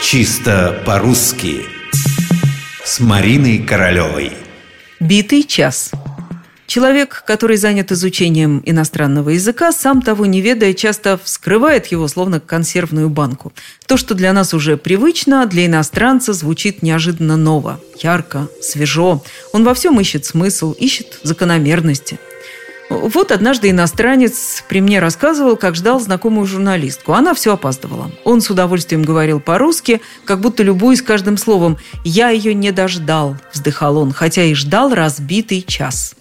Чисто по-русски С Мариной Королевой Битый час Человек, который занят изучением иностранного языка, сам того не ведая, часто вскрывает его словно консервную банку. То, что для нас уже привычно, для иностранца звучит неожиданно ново, ярко, свежо. Он во всем ищет смысл, ищет закономерности – вот однажды иностранец при мне рассказывал, как ждал знакомую журналистку. Она все опаздывала. Он с удовольствием говорил по-русски, как будто любуясь каждым словом. «Я ее не дождал», – вздыхал он, хотя и ждал разбитый час.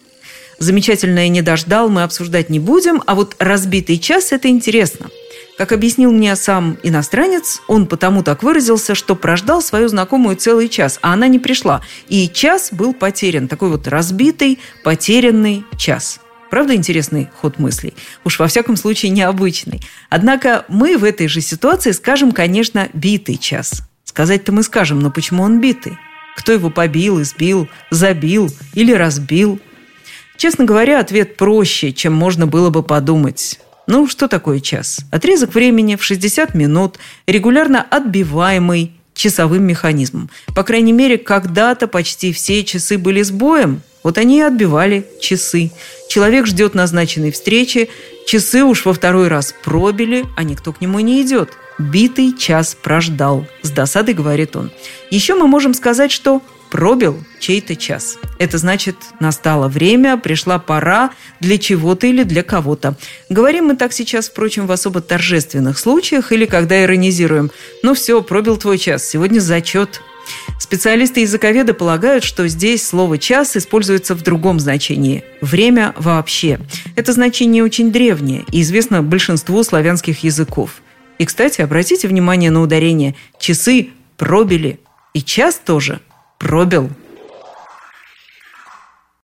Замечательное «не дождал» мы обсуждать не будем, а вот разбитый час – это интересно. Как объяснил мне сам иностранец, он потому так выразился, что прождал свою знакомую целый час, а она не пришла. И час был потерян, такой вот разбитый, потерянный час – Правда интересный ход мыслей? Уж во всяком случае необычный. Однако мы в этой же ситуации скажем, конечно, битый час. Сказать-то мы скажем, но почему он битый? Кто его побил, избил, забил или разбил? Честно говоря, ответ проще, чем можно было бы подумать. Ну, что такое час? Отрезок времени в 60 минут, регулярно отбиваемый часовым механизмом. По крайней мере, когда-то почти все часы были сбоем, вот они и отбивали часы. Человек ждет назначенной встречи, часы уж во второй раз пробили, а никто к нему не идет. Битый час прождал, с досадой говорит он. Еще мы можем сказать, что пробил чей-то час. Это значит, настало время, пришла пора для чего-то или для кого-то. Говорим мы так сейчас, впрочем, в особо торжественных случаях или когда иронизируем. Ну все, пробил твой час, сегодня зачет, Специалисты-языковеды полагают, что здесь слово «час» используется в другом значении – «время вообще». Это значение очень древнее и известно большинству славянских языков. И, кстати, обратите внимание на ударение «часы пробили» и «час» тоже пробил –